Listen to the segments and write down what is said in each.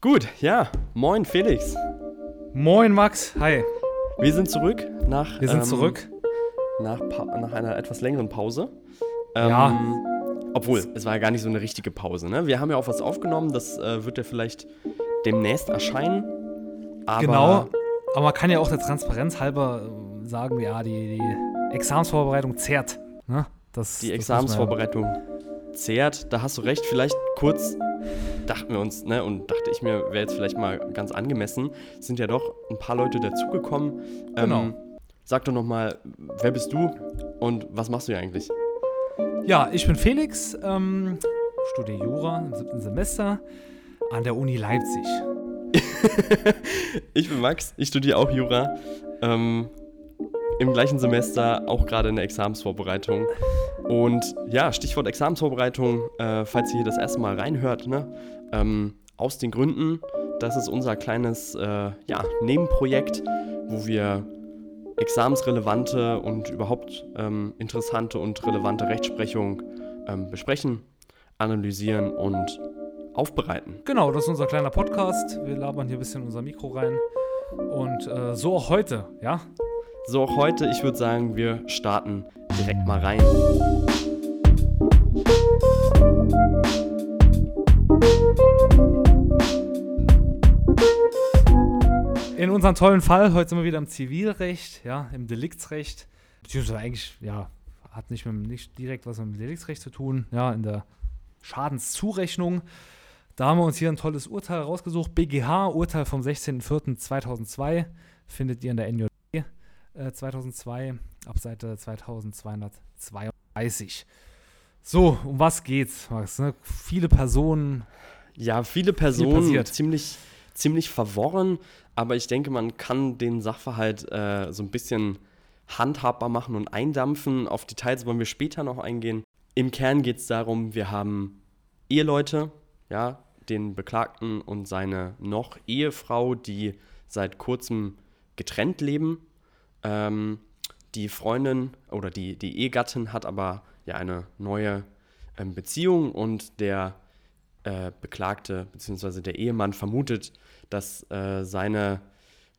Gut, ja. Moin, Felix. Moin, Max. Hi. Wir sind zurück nach. Wir sind ähm, zurück. Nach, nach, einer etwas längeren Pause. Ähm, ja. Obwohl, es war ja gar nicht so eine richtige Pause. Ne? Wir haben ja auch was aufgenommen, das äh, wird ja vielleicht demnächst erscheinen. Aber genau, aber man kann ja auch der Transparenz halber äh, sagen, ja, die, die Examensvorbereitung zehrt. Ne? Das, die das Examensvorbereitung zehrt, da hast du recht. Vielleicht kurz dachten wir uns, ne, und dachte ich mir, wäre jetzt vielleicht mal ganz angemessen, sind ja doch ein paar Leute dazugekommen. Genau. Ähm, sag doch nochmal, wer bist du und was machst du hier eigentlich? Ja, ich bin Felix, ähm, studiere Jura im siebten Semester an der Uni Leipzig. ich bin Max, ich studiere auch Jura. Ähm, Im gleichen Semester, auch gerade in der Examensvorbereitung. Und ja, Stichwort Examensvorbereitung, äh, falls ihr hier das erste Mal reinhört, ne? Ähm, aus den Gründen, das ist unser kleines äh, ja, Nebenprojekt, wo wir examensrelevante und überhaupt ähm, interessante und relevante Rechtsprechung ähm, besprechen, analysieren und aufbereiten. Genau, das ist unser kleiner Podcast. Wir labern hier ein bisschen unser Mikro rein. Und äh, so auch heute, ja? So auch heute, ich würde sagen, wir starten direkt mal rein. In unserem tollen Fall, heute sind wir wieder im Zivilrecht, ja, im Deliktsrecht, beziehungsweise eigentlich, ja, hat nicht, mit, nicht direkt was mit dem Deliktsrecht zu tun, ja, in der Schadenszurechnung. Da haben wir uns hier ein tolles Urteil rausgesucht. BGH, Urteil vom 16.04.2002, findet ihr in der NJD äh, 2002, ab Seite 2232. So, um was geht's, Max? Ne? Viele Personen. Ja, viele Personen, ziemlich, ziemlich verworren, aber ich denke, man kann den Sachverhalt äh, so ein bisschen handhabbar machen und eindampfen. Auf Details wollen wir später noch eingehen. Im Kern geht es darum, wir haben Eheleute, ja, den Beklagten und seine noch Ehefrau, die seit kurzem getrennt leben. Ähm, die Freundin oder die, die Ehegattin hat aber ja eine neue ähm, Beziehung und der äh, Beklagte bzw. der Ehemann vermutet, dass äh, seine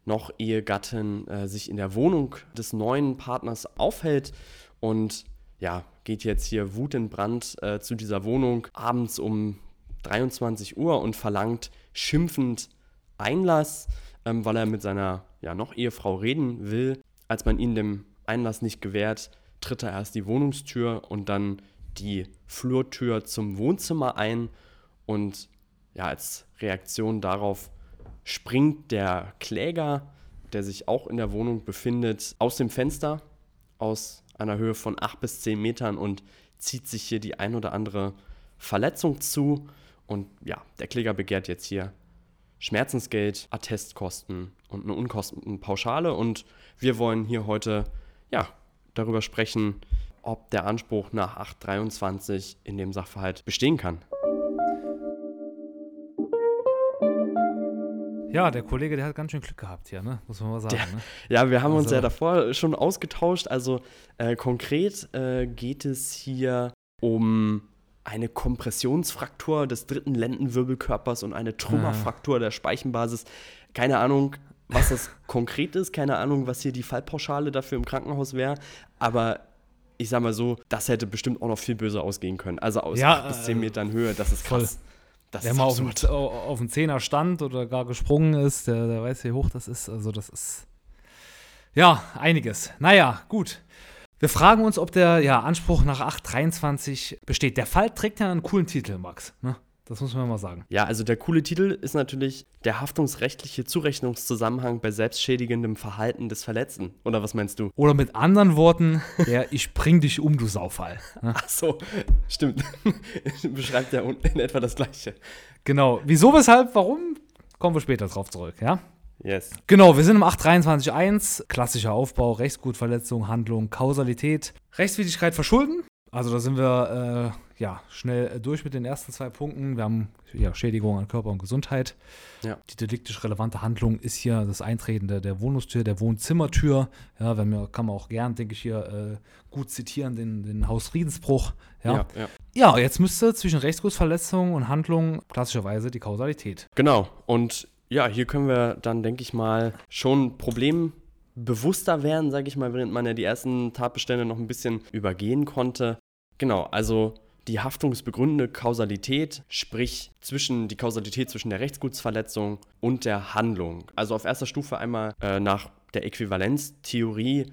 noch Ehegattin äh, sich in der Wohnung des neuen Partners aufhält und ja, geht jetzt hier Wut in Brand äh, zu dieser Wohnung abends um 23 Uhr und verlangt schimpfend Einlass, ähm, weil er mit seiner ja, noch Ehefrau reden will. Als man ihm dem Einlass nicht gewährt, tritt er erst die Wohnungstür und dann die Flurtür zum Wohnzimmer ein und ja, als Reaktion darauf springt der Kläger, der sich auch in der Wohnung befindet, aus dem Fenster aus einer Höhe von 8 bis 10 Metern und zieht sich hier die ein oder andere Verletzung zu. Und ja, der Kläger begehrt jetzt hier Schmerzensgeld, Attestkosten und eine Unkostenpauschale. Und wir wollen hier heute ja, darüber sprechen, ob der Anspruch nach 823 in dem Sachverhalt bestehen kann. Ja, der Kollege, der hat ganz schön Glück gehabt hier, ne? muss man mal sagen. Der, ne? Ja, wir haben also. uns ja davor schon ausgetauscht. Also äh, konkret äh, geht es hier um eine Kompressionsfraktur des dritten Lendenwirbelkörpers und eine Trümmerfraktur der Speichenbasis. Keine Ahnung, was das konkret ist, keine Ahnung, was hier die Fallpauschale dafür im Krankenhaus wäre, aber ich sag mal so, das hätte bestimmt auch noch viel böser ausgehen können. Also aus ja, 8 bis 10 äh, Metern Höhe, das ist krass. Das Wer mal auf dem, auf dem Zehner stand oder gar gesprungen ist, der, der weiß, wie hoch das ist. Also, das ist. Ja, einiges. Naja, gut. Wir fragen uns, ob der ja, Anspruch nach 823 besteht. Der Fall trägt ja einen coolen Titel, Max. Ne? Das muss man mal sagen. Ja, also der coole Titel ist natürlich der haftungsrechtliche Zurechnungszusammenhang bei selbstschädigendem Verhalten des Verletzten. Oder was meinst du? Oder mit anderen Worten, der Ich bring dich um, du Saufall. Ne? Ach so, stimmt. Beschreibt ja in etwa das Gleiche. Genau. Wieso, weshalb, warum? Kommen wir später drauf zurück, ja? Yes. Genau, wir sind im 823.1, klassischer Aufbau, Rechtsgutverletzung, Handlung, Kausalität, Rechtswidrigkeit verschulden. Also da sind wir ja, schnell durch mit den ersten zwei Punkten. Wir haben ja, Schädigung an Körper und Gesundheit. Ja. Die deliktisch relevante Handlung ist hier das Eintreten der, der Wohnungstür, der Wohnzimmertür. Ja, wenn wir, kann man auch gern, denke ich, hier äh, gut zitieren, den, den Hausfriedensbruch. Ja. Ja, ja. ja, jetzt müsste zwischen Rechtsgutsverletzung und Handlung klassischerweise die Kausalität. Genau. Und ja, hier können wir dann, denke ich mal, schon problembewusster werden, sage ich mal, während man ja die ersten Tatbestände noch ein bisschen übergehen konnte. Genau, also die haftungsbegründende Kausalität, sprich zwischen die Kausalität zwischen der Rechtsgutsverletzung und der Handlung. Also auf erster Stufe einmal äh, nach der Äquivalenztheorie.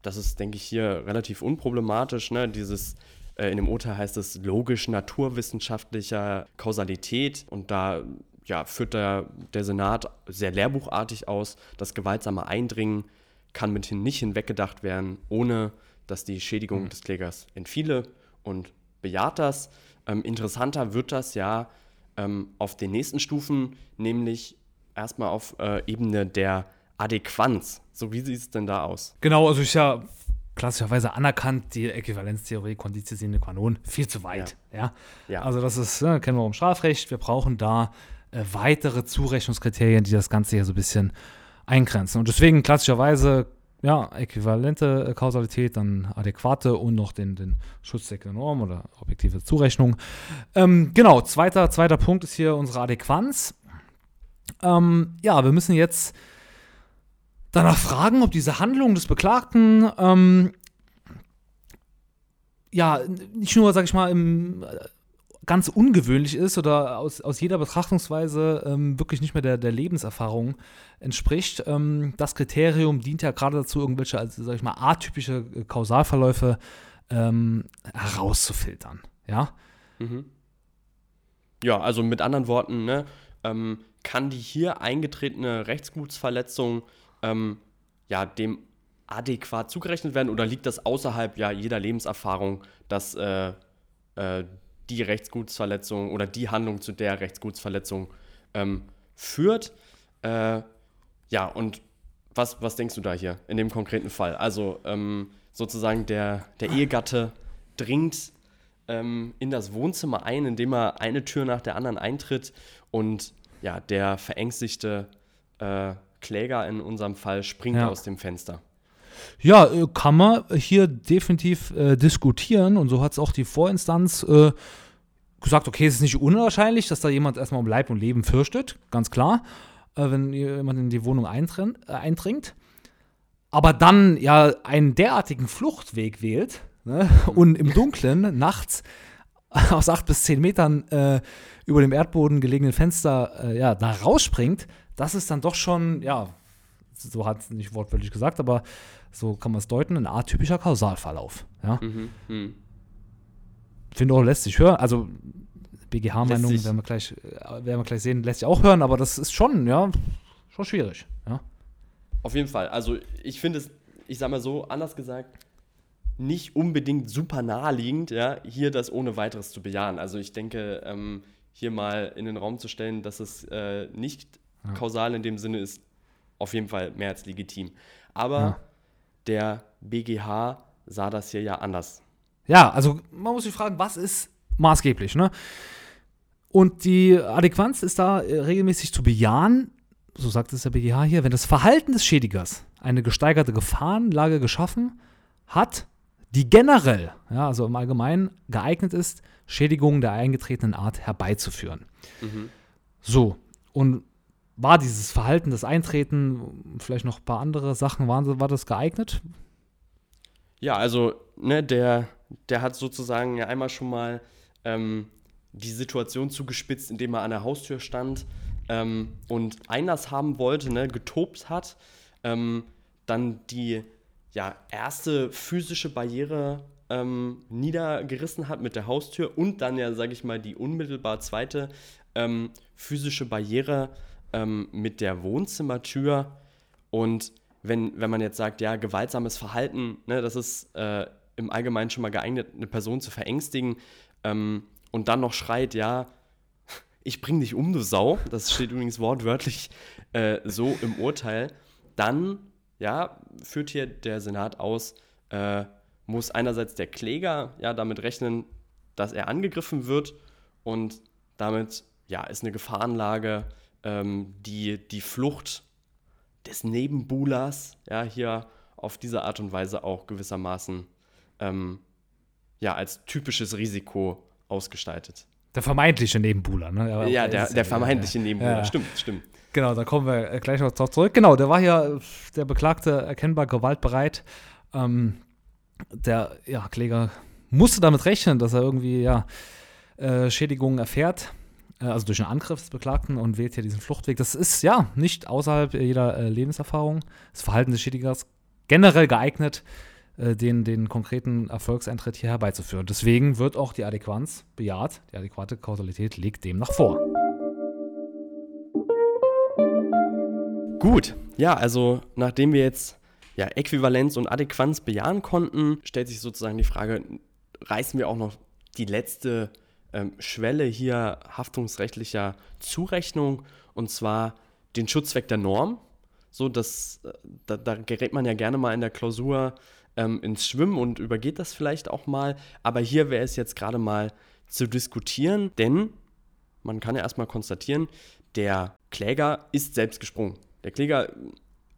Das ist, denke ich, hier relativ unproblematisch. Ne? Dieses äh, in dem Urteil heißt es logisch-naturwissenschaftlicher Kausalität und da ja, führt der, der Senat sehr lehrbuchartig aus. Das gewaltsame Eindringen kann mithin nicht hinweggedacht werden, ohne dass die Schädigung mhm. des Klägers entfiele und bejaht das. Ähm, interessanter wird das ja ähm, auf den nächsten Stufen, nämlich erstmal auf äh, Ebene der Adäquanz. So, wie sieht es denn da aus? Genau, also ist ja klassischerweise anerkannt, die Äquivalenztheorie Conditio sine qua non, viel zu weit. Ja. ja? ja. Also das ist, äh, kennen wir im Strafrecht, wir brauchen da äh, weitere Zurechnungskriterien, die das Ganze hier so ein bisschen eingrenzen. Und deswegen klassischerweise ja, äquivalente äh, Kausalität, dann adäquate und noch den, den Schutzzweck der Norm oder objektive Zurechnung. Ähm, genau, zweiter, zweiter Punkt ist hier unsere Adäquanz. Ähm, ja, wir müssen jetzt danach fragen, ob diese Handlung des Beklagten ähm, ja nicht nur, sag ich mal, im ganz ungewöhnlich ist oder aus, aus jeder Betrachtungsweise ähm, wirklich nicht mehr der, der Lebenserfahrung entspricht. Ähm, das Kriterium dient ja gerade dazu, irgendwelche, also, sag ich mal, atypische äh, Kausalverläufe ähm, herauszufiltern. Ja? Mhm. Ja, also mit anderen Worten, ne, ähm, kann die hier eingetretene Rechtsgutsverletzung ähm, ja, dem adäquat zugerechnet werden oder liegt das außerhalb ja, jeder Lebenserfahrung, dass äh, äh, die Rechtsgutsverletzung oder die Handlung zu der Rechtsgutsverletzung ähm, führt. Äh, ja, und was, was denkst du da hier in dem konkreten Fall? Also ähm, sozusagen der, der Ehegatte dringt ähm, in das Wohnzimmer ein, indem er eine Tür nach der anderen eintritt und ja, der verängstigte äh, Kläger in unserem Fall springt ja. aus dem Fenster. Ja, äh, kann man hier definitiv äh, diskutieren und so hat es auch die Vorinstanz äh, gesagt, okay, es ist nicht unwahrscheinlich, dass da jemand erstmal um Leib und Leben fürchtet, ganz klar, äh, wenn jemand in die Wohnung äh, eindringt. Aber dann ja einen derartigen Fluchtweg wählt ne, und im Dunkeln nachts aus acht bis zehn Metern äh, über dem Erdboden gelegenen Fenster ja, da rausspringt, das ist dann doch schon, ja, so hat es nicht wortwörtlich gesagt, aber so kann man es deuten, ein atypischer Kausalverlauf. Ja? Mhm, mh. Finde auch, lässt sich hören. Also, BGH-Meinung werden, wir gleich, äh, werden wir gleich sehen, lässt sich auch hören, aber das ist schon, ja, schon schwierig. Ja? Auf jeden Fall. Also, ich finde es, ich sag mal so, anders gesagt, nicht unbedingt super naheliegend, ja, hier das ohne weiteres zu bejahen. Also, ich denke, ähm, hier mal in den Raum zu stellen, dass es äh, nicht ja. kausal in dem Sinne ist, auf jeden Fall mehr als legitim. Aber ja. Der BGH sah das hier ja anders. Ja, also man muss sich fragen, was ist maßgeblich, ne? Und die Adäquanz ist da äh, regelmäßig zu bejahen, so sagt es der BGH hier, wenn das Verhalten des Schädigers eine gesteigerte Gefahrenlage geschaffen hat, die generell, ja, also im Allgemeinen geeignet ist, Schädigungen der eingetretenen Art herbeizuführen. Mhm. So, und war dieses Verhalten, das Eintreten, vielleicht noch ein paar andere Sachen, waren, war das geeignet? Ja, also, ne, der, der hat sozusagen ja einmal schon mal ähm, die Situation zugespitzt, indem er an der Haustür stand ähm, und Einlass haben wollte, ne, getobt hat, ähm, dann die ja, erste physische Barriere ähm, niedergerissen hat mit der Haustür und dann ja, sage ich mal, die unmittelbar zweite ähm, physische Barriere ähm, mit der Wohnzimmertür. Und wenn, wenn man jetzt sagt, ja, gewaltsames Verhalten, ne, das ist äh, im Allgemeinen schon mal geeignet, eine Person zu verängstigen ähm, und dann noch schreit, ja, ich bring dich um, du Sau, das steht übrigens wortwörtlich äh, so im Urteil, dann, ja, führt hier der Senat aus, äh, muss einerseits der Kläger ja damit rechnen, dass er angegriffen wird und damit ja, ist eine Gefahrenlage, ähm, die die Flucht des Nebenbuhlers ja, hier auf diese Art und Weise auch gewissermaßen ähm, ja, als typisches Risiko ausgestaltet. Der vermeintliche Nebenbuhler, ne? ja, der, der vermeintliche ja, Nebenbuhler, ja. stimmt, stimmt. Genau, da kommen wir äh, gleich noch drauf zurück. Genau, der war hier, der Beklagte, erkennbar gewaltbereit. Ähm, der ja, Kläger musste damit rechnen, dass er irgendwie ja, äh, Schädigungen erfährt, äh, also durch einen Angriff des Beklagten und wählt hier diesen Fluchtweg. Das ist ja nicht außerhalb jeder äh, Lebenserfahrung. Das Verhalten des Schädigers generell geeignet, äh, den, den konkreten Erfolgseintritt hier herbeizuführen. Deswegen wird auch die Adäquanz bejaht. Die adäquate Kausalität liegt demnach vor. Gut, ja, also nachdem wir jetzt ja, Äquivalenz und Adäquanz bejahen konnten, stellt sich sozusagen die Frage, reißen wir auch noch die letzte ähm, Schwelle hier haftungsrechtlicher Zurechnung und zwar den Schutzzweck der Norm. So, dass, äh, da, da gerät man ja gerne mal in der Klausur ähm, ins Schwimmen und übergeht das vielleicht auch mal. Aber hier wäre es jetzt gerade mal zu diskutieren, denn man kann ja erstmal konstatieren, der Kläger ist selbst gesprungen. Der Kläger,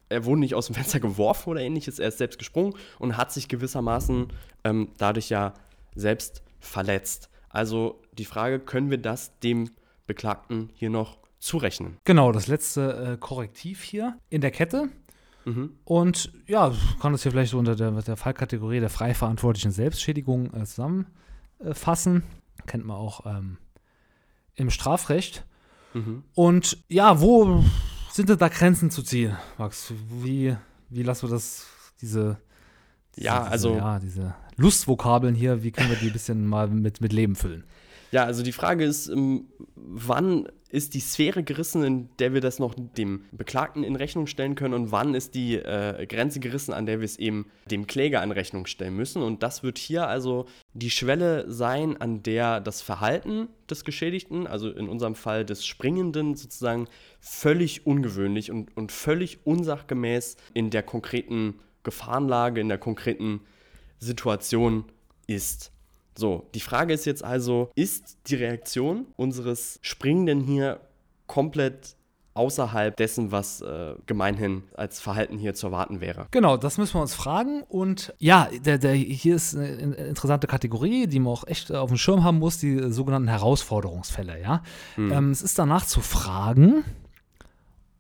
er wurde nicht aus dem Fenster geworfen oder ähnliches, er ist selbst gesprungen und hat sich gewissermaßen ähm, dadurch ja selbst verletzt. Also die Frage, können wir das dem Beklagten hier noch zurechnen? Genau, das letzte äh, Korrektiv hier in der Kette. Mhm. Und ja, kann das hier vielleicht so unter der, der Fallkategorie der frei verantwortlichen Selbstschädigung äh, zusammenfassen. Kennt man auch ähm, im Strafrecht. Mhm. Und ja, wo sind denn da Grenzen zu ziehen, Max? Wie, wie lassen wir das, diese, diese ja, also, diese, ja, diese Lustvokabeln hier, wie können wir die ein bisschen mal mit, mit Leben füllen? Ja, also die Frage ist, ähm, wann ist die Sphäre gerissen, in der wir das noch dem Beklagten in Rechnung stellen können und wann ist die äh, Grenze gerissen, an der wir es eben dem Kläger in Rechnung stellen müssen. Und das wird hier also die Schwelle sein, an der das Verhalten des Geschädigten, also in unserem Fall des Springenden, sozusagen völlig ungewöhnlich und, und völlig unsachgemäß in der konkreten Gefahrenlage, in der konkreten Situation ist. So, die Frage ist jetzt also, ist die Reaktion unseres Springenden hier komplett außerhalb dessen, was äh, gemeinhin als Verhalten hier zu erwarten wäre. Genau, das müssen wir uns fragen. Und ja, der, der, hier ist eine interessante Kategorie, die man auch echt auf dem Schirm haben muss, die sogenannten Herausforderungsfälle. Ja? Hm. Ähm, es ist danach zu fragen,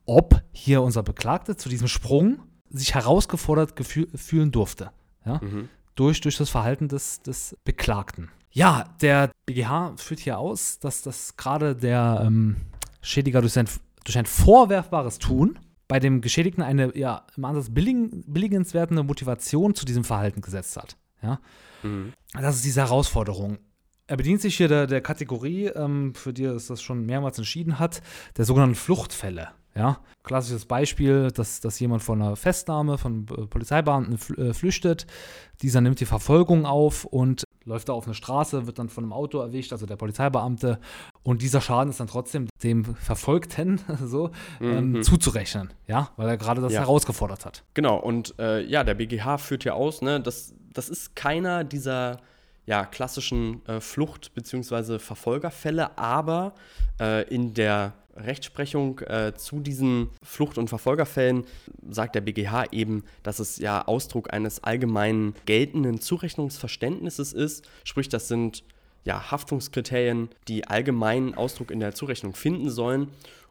ob hier unser Beklagte zu diesem Sprung sich herausgefordert fühlen durfte. Ja? Mhm durch, durch das Verhalten des, des Beklagten. Ja, der BGH führt hier aus, dass das gerade der ähm, Schädiger durch sein, durch ein vorwerfbares Tun bei dem Geschädigten eine ja, im Ansatz billig, billigenswertende Motivation zu diesem Verhalten gesetzt hat. Ja? Mhm. Das ist diese Herausforderung. Er bedient sich hier der, der Kategorie, ähm, für die er das schon mehrmals entschieden hat, der sogenannten Fluchtfälle. Ja, klassisches Beispiel, dass, dass jemand von einer Festnahme von Polizeibeamten äh, flüchtet. Dieser nimmt die Verfolgung auf und läuft da auf eine Straße, wird dann von einem Auto erwischt, also der Polizeibeamte. Und dieser Schaden ist dann trotzdem dem Verfolgten so ähm, mhm. zuzurechnen, ja, weil er gerade das ja. herausgefordert hat. Genau, und äh, ja, der BGH führt ja aus, ne, das, das ist keiner dieser ja, klassischen äh, Flucht- bzw. Verfolgerfälle, aber äh, in der Rechtsprechung äh, zu diesen Flucht- und Verfolgerfällen sagt der BGH eben, dass es ja Ausdruck eines allgemein geltenden Zurechnungsverständnisses ist. Sprich, das sind ja Haftungskriterien, die allgemeinen Ausdruck in der Zurechnung finden sollen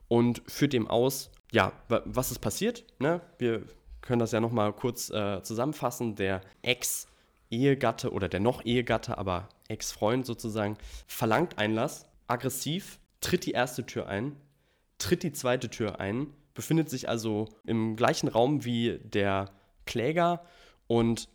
und führt dem aus, ja, was ist passiert? Ne? Wir können das ja nochmal kurz äh, zusammenfassen. Der Ex-Ehegatte oder der noch Ehegatte, aber Ex-Freund sozusagen, verlangt Einlass, aggressiv, tritt die erste Tür ein, tritt die zweite Tür ein, befindet sich also im gleichen Raum wie der Kläger und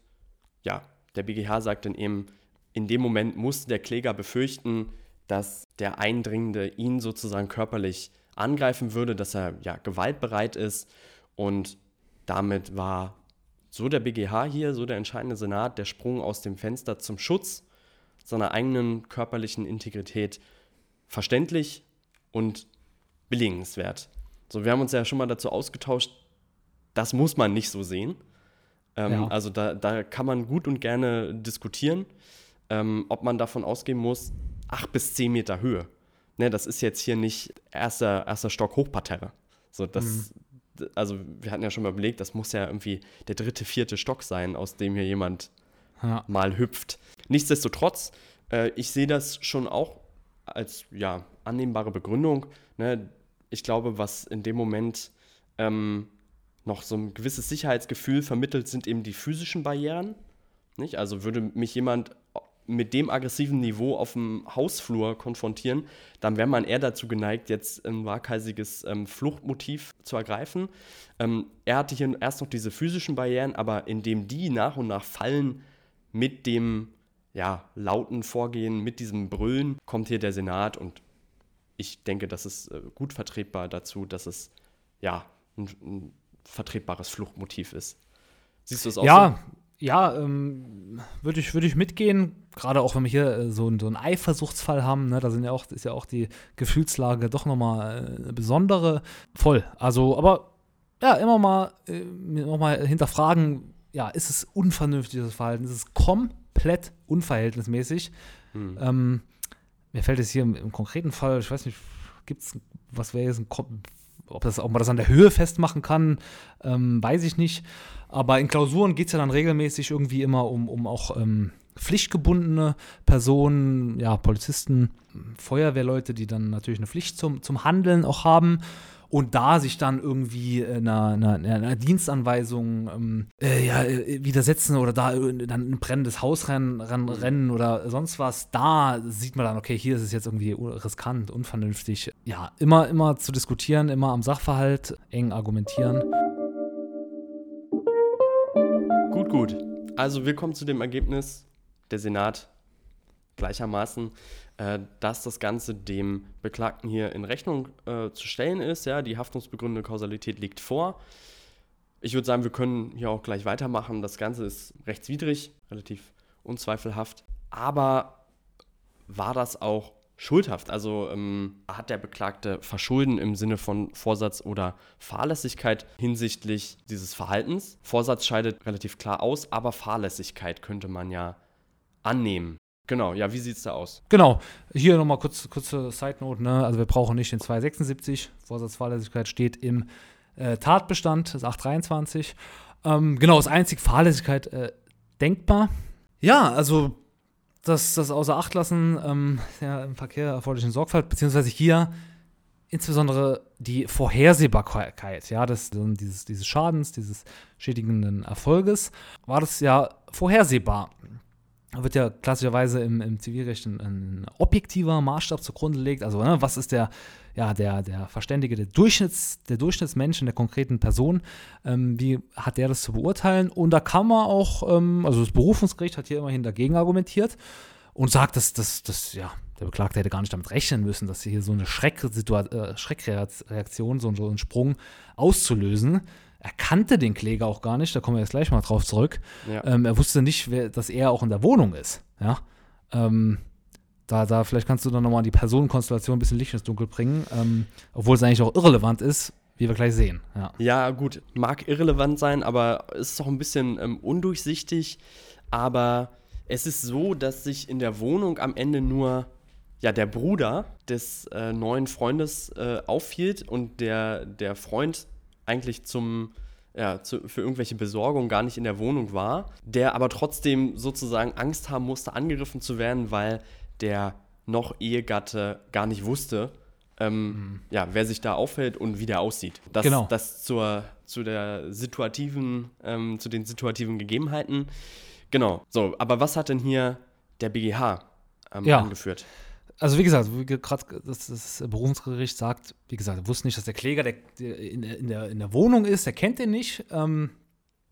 ja, der BGH sagt dann eben, in dem Moment musste der Kläger befürchten, dass der Eindringende ihn sozusagen körperlich angreifen würde, dass er ja gewaltbereit ist und damit war so der BGH hier, so der entscheidende Senat, der Sprung aus dem Fenster zum Schutz seiner eigenen körperlichen Integrität verständlich und billigenswert. So, wir haben uns ja schon mal dazu ausgetauscht, das muss man nicht so sehen. Ähm, ja. Also da, da kann man gut und gerne diskutieren. ähm, ob man davon ausgehen muss, 8 bis 10 Meter Höhe. Ne, das ist jetzt hier nicht erster, erster Stock Hochparterre. So, das, mhm. Also wir hatten ja schon mal überlegt, das muss ja irgendwie der dritte, vierte Stock sein, aus dem hier jemand ja. mal hüpft. Nichtsdestotrotz, äh, ich sehe das schon auch als ja, annehmbare Begründung. Ne? Ich glaube, was in dem Moment ähm, noch so ein gewisses Sicherheitsgefühl vermittelt, sind eben die physischen Barrieren. Nicht? Also würde mich jemand mit dem aggressiven Niveau auf dem Hausflur konfrontieren, dann wäre man eher dazu geneigt, jetzt ein waghalsiges ähm, Fluchtmotiv zu ergreifen. Ähm, er hatte hier erst noch diese physischen Barrieren, aber indem die nach und nach fallen mit dem ja, lauten Vorgehen, mit diesem Brüllen, kommt hier der Senat und ich denke, das ist äh, gut vertretbar dazu, dass es ja ein, ein vertretbares Fluchtmotiv ist. Siehst du es auch ja, so? Ja, ähm, würde ich, würd ich mitgehen. Gerade auch, wenn wir hier äh, so, so einen Eifersuchtsfall haben, ne, da sind ja auch, ist ja auch die Gefühlslage doch nochmal äh, eine besondere. Voll. Also, aber ja, immer mal, äh, noch hinterfragen, ja, ist es unvernünftiges Verhalten? Ist es komplett unverhältnismäßig? Hm. Ähm, mir fällt es hier im, im, konkreten Fall, ich weiß nicht, gibt es, was wäre jetzt ein ob, das, ob man das an der Höhe festmachen kann, ähm, weiß ich nicht. Aber in Klausuren geht es ja dann regelmäßig irgendwie immer um, um auch ähm, pflichtgebundene Personen, ja, Polizisten, Feuerwehrleute, die dann natürlich eine Pflicht zum, zum Handeln auch haben und da sich dann irgendwie einer, einer, einer Dienstanweisung ähm, äh, ja, äh, widersetzen oder da dann ein brennendes Haus rennen, rennen oder sonst was, da sieht man dann, okay, hier ist es jetzt irgendwie riskant, unvernünftig. Ja, immer, immer zu diskutieren, immer am Sachverhalt eng argumentieren. Gut, gut. Also wir kommen zu dem Ergebnis, der Senat gleichermaßen äh, dass das Ganze dem Beklagten hier in Rechnung äh, zu stellen ist. Ja, die haftungsbegründende Kausalität liegt vor. Ich würde sagen, wir können hier auch gleich weitermachen. Das Ganze ist rechtswidrig, relativ unzweifelhaft. Aber war das auch schuldhaft? Also ähm, hat der Beklagte Verschulden im Sinne von Vorsatz oder Fahrlässigkeit hinsichtlich dieses Verhaltens? Vorsatz scheidet relativ klar aus, aber Fahrlässigkeit könnte man ja annehmen. Genau, ja, wie sieht es da aus? Genau, hier nochmal kurz, kurze Side Note, ne? also wir brauchen nicht den 276, Vorsatzfahrlässigkeit steht im äh, Tatbestand, das 823. Ähm, genau, ist einzig Fahrlässigkeit äh, denkbar. Ja, also das, das außer Acht lassen ähm, ja, im Verkehr erforderlichen Sorgfalt, beziehungsweise hier insbesondere die Vorhersehbarkeit, ja, des, dieses, dieses Schadens, dieses schädigenden Erfolges, war das ja vorhersehbar wird ja klassischerweise im, im Zivilrecht ein, ein, objektiver Maßstab zugrunde gelegt. Also, ne, was ist der, ja, der, der Verständige, der, Durchschnitts, der Durchschnittsmensch in der konkreten Person? Ähm, wie hat der das zu beurteilen? Und da kann man auch, ähm, also das Berufungsgericht hat hier immerhin dagegen argumentiert und sagt, dass, dass, dass ja, der Beklagte hätte gar nicht damit rechnen müssen, dass hier so eine äh, Schreckreaktion, so, so einen Sprung auszulösen er kannte den Kläger auch gar nicht, da kommen wir jetzt gleich mal drauf zurück. Ja. Ähm, er wusste nicht, wer, dass er auch in der Wohnung ist. Ja. Ähm, da, da, vielleicht kannst du dann nochmal die Personenkonstellation ein bisschen Licht ins Dunkel bringen, ähm, obwohl es eigentlich auch irrelevant ist, wie wir gleich sehen. Ja. ja, gut, mag irrelevant sein, aber es ist auch ein bisschen ähm, undurchsichtig. Aber es ist so, dass sich in der Wohnung am Ende nur ja, der Bruder des äh, neuen Freundes äh, aufhielt und der, der Freund eigentlich zum, ja, zu, für irgendwelche Besorgung gar nicht in der Wohnung war, der aber trotzdem sozusagen Angst haben musste, angegriffen zu werden, weil der noch Ehegatte gar nicht wusste, ähm, mhm. ja, wer sich da aufhält und wie der aussieht. Das, genau. das zur, zu der situativen, ähm, zu den situativen Gegebenheiten. Genau. So, aber was hat denn hier der BGH ähm, ja. angeführt? Also wie gesagt, gerade das, das, Berufungsgericht sagt, wie gesagt, er wusste nicht, dass der Kläger der, der in, der, in, der, in der Wohnung ist, er kennt den nicht. Ähm,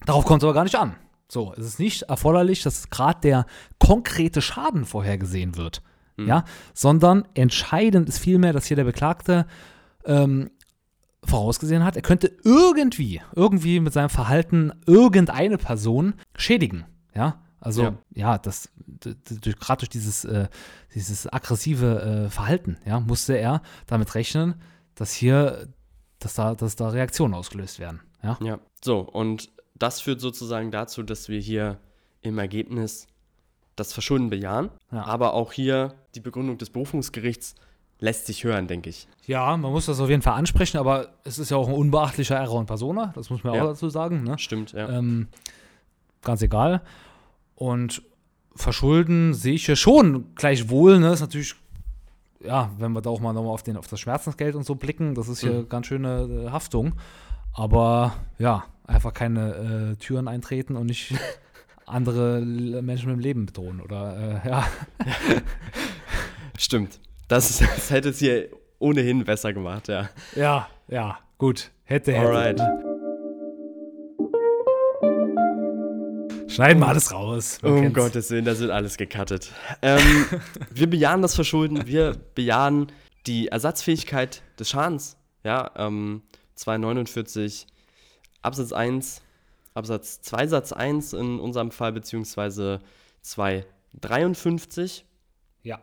darauf kommt es aber gar nicht an. So, es ist nicht erforderlich, dass gerade der konkrete Schaden vorhergesehen wird. Mhm. Ja, sondern entscheidend ist vielmehr, dass hier der Beklagte ähm, vorausgesehen hat, er könnte irgendwie, irgendwie mit seinem Verhalten irgendeine Person schädigen. Ja, also ja, ja das gerade durch dieses, äh, dieses aggressive äh, Verhalten, ja, musste er damit rechnen, dass hier, dass da, dass da Reaktionen ausgelöst werden. Ja. ja, so, und das führt sozusagen dazu, dass wir hier im Ergebnis das Verschulden bejahen. Ja. Aber auch hier die Begründung des Berufungsgerichts lässt sich hören, denke ich. Ja, man muss das auf jeden Fall ansprechen, aber es ist ja auch ein unbeachtlicher Error in Persona, das muss man ja. auch dazu sagen. Ne? Stimmt, ja. Ähm, ganz egal. Und Verschulden sehe ich ja schon gleichwohl, ne? Ist natürlich, ja, wenn wir da auch mal nochmal auf, auf das Schmerzensgeld und so blicken, das ist hier mhm. ganz schöne äh, Haftung. Aber ja, einfach keine äh, Türen eintreten und nicht andere Menschen mit dem Leben bedrohen oder äh, ja. Stimmt. Das, das hätte es hier ohnehin besser gemacht, ja. Ja, ja, gut. Hätte, hätte. Alright. Schneiden wir alles raus. Man um kennt's. Gottes Willen, da wird alles gecuttet. Ähm, wir bejahen das Verschulden, wir bejahen die Ersatzfähigkeit des Schadens. Ja, ähm, 249 Absatz 1 Absatz 2 Satz 1 in unserem Fall, beziehungsweise 253. Ja.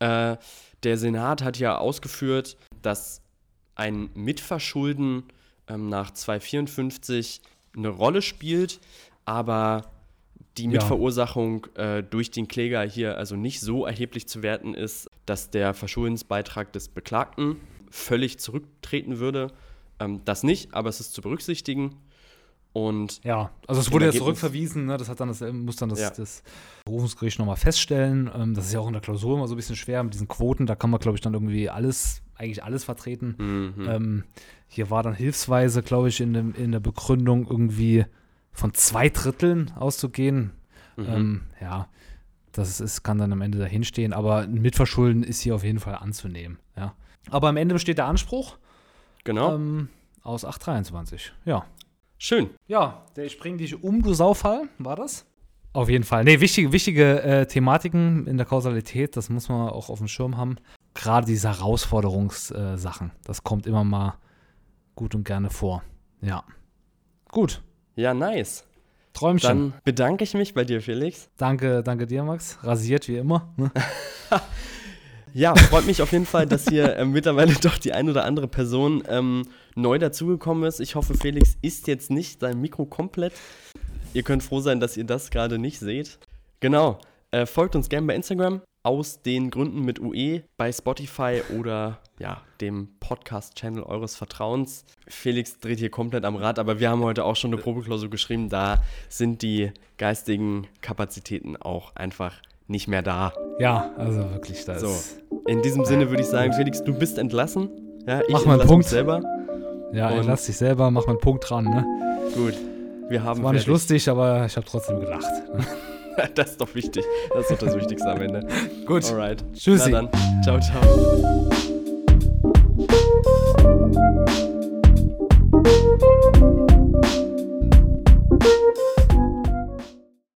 Äh, der Senat hat ja ausgeführt, dass ein Mitverschulden ähm, nach 254 eine Rolle spielt, aber die Mitverursachung äh, durch den Kläger hier also nicht so erheblich zu werten ist, dass der Verschuldensbeitrag des Beklagten völlig zurücktreten würde. Ähm, das nicht, aber es ist zu berücksichtigen. Und ja, also es wurde ja zurückverwiesen, ne? das hat dann das, muss dann das, ja. das Berufungsgericht nochmal feststellen. Ähm, das ist ja auch in der Klausur immer so ein bisschen schwer mit diesen Quoten, da kann man, glaube ich, dann irgendwie alles, eigentlich alles vertreten. Mhm. Ähm, hier war dann hilfsweise, glaube ich, in, dem, in der Begründung irgendwie von zwei Dritteln auszugehen. Mhm. Ähm, ja, das ist, kann dann am Ende dahinstehen, aber ein Mitverschulden ist hier auf jeden Fall anzunehmen. Ja. Aber am Ende besteht der Anspruch. Genau. Ähm, aus 823. Ja. Schön. Ja, der Ich bring dich um, du Saufall, war das? Auf jeden Fall. Nee, wichtige, wichtige äh, Thematiken in der Kausalität, das muss man auch auf dem Schirm haben. Gerade diese Herausforderungssachen, äh, das kommt immer mal gut und gerne vor. Ja. Gut. Ja, nice. Träumchen. Dann bedanke ich mich bei dir, Felix. Danke, danke dir, Max. Rasiert wie immer. Ne? Ja, freut mich auf jeden Fall, dass hier äh, mittlerweile doch die ein oder andere Person ähm, neu dazugekommen ist. Ich hoffe, Felix ist jetzt nicht sein Mikro komplett. Ihr könnt froh sein, dass ihr das gerade nicht seht. Genau. Äh, folgt uns gerne bei Instagram aus den Gründen mit UE bei Spotify oder ja, dem Podcast-Channel eures Vertrauens. Felix dreht hier komplett am Rad, aber wir haben heute auch schon eine Probeklausur geschrieben. Da sind die geistigen Kapazitäten auch einfach nicht mehr da. Ja, also wirklich das. So, in diesem Sinne würde ich sagen, Felix, du bist entlassen. Ja, ich mach mal einen Punkt selber. Ja, entlass dich selber, mach mal einen Punkt dran, ne? Gut. Wir haben das war fertig. nicht lustig, aber ich habe trotzdem gelacht. Ne? das ist doch wichtig. Das ist doch das Wichtigste am Ende. Gut. Alright. Tschüssi. Na dann. Ciao, ciao.